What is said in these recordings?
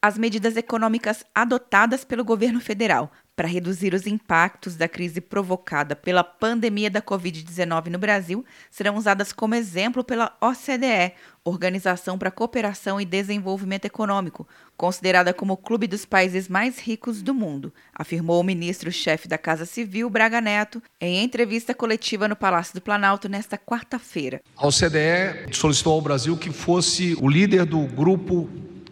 As medidas econômicas adotadas pelo governo federal para reduzir os impactos da crise provocada pela pandemia da Covid-19 no Brasil serão usadas como exemplo pela OCDE, Organização para a Cooperação e Desenvolvimento Econômico, considerada como o clube dos países mais ricos do mundo, afirmou o ministro-chefe da Casa Civil, Braga Neto, em entrevista coletiva no Palácio do Planalto nesta quarta-feira. A OCDE solicitou ao Brasil que fosse o líder do grupo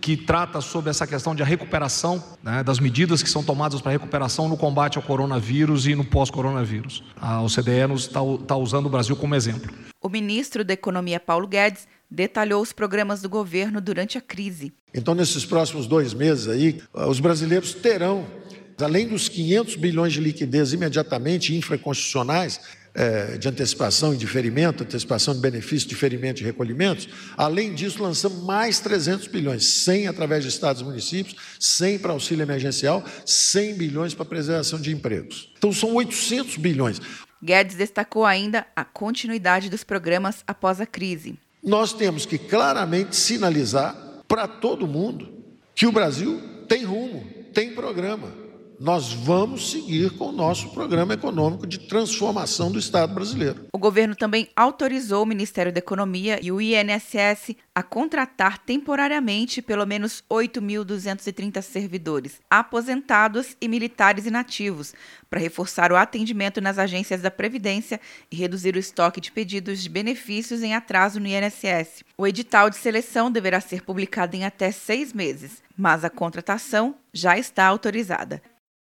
que trata sobre essa questão de recuperação, né, das medidas que são tomadas para recuperação no combate ao coronavírus e no pós-coronavírus. A OCDE está tá usando o Brasil como exemplo. O ministro da Economia, Paulo Guedes, detalhou os programas do governo durante a crise. Então, nesses próximos dois meses aí, os brasileiros terão, além dos 500 bilhões de liquidez imediatamente infraconstitucionais, é, de antecipação e diferimento, antecipação de benefício, diferimento de recolhimentos. Além disso, lançamos mais 300 bilhões, 100 através de estados e municípios, 100 para auxílio emergencial, 100 bilhões para preservação de empregos. Então, são 800 bilhões. Guedes destacou ainda a continuidade dos programas após a crise. Nós temos que claramente sinalizar para todo mundo que o Brasil tem rumo, tem programa nós vamos seguir com o nosso programa econômico de transformação do Estado brasileiro. O governo também autorizou o Ministério da Economia e o INSS a contratar temporariamente pelo menos 8.230 servidores, aposentados e militares inativos, para reforçar o atendimento nas agências da Previdência e reduzir o estoque de pedidos de benefícios em atraso no INSS. O edital de seleção deverá ser publicado em até seis meses, mas a contratação já está autorizada.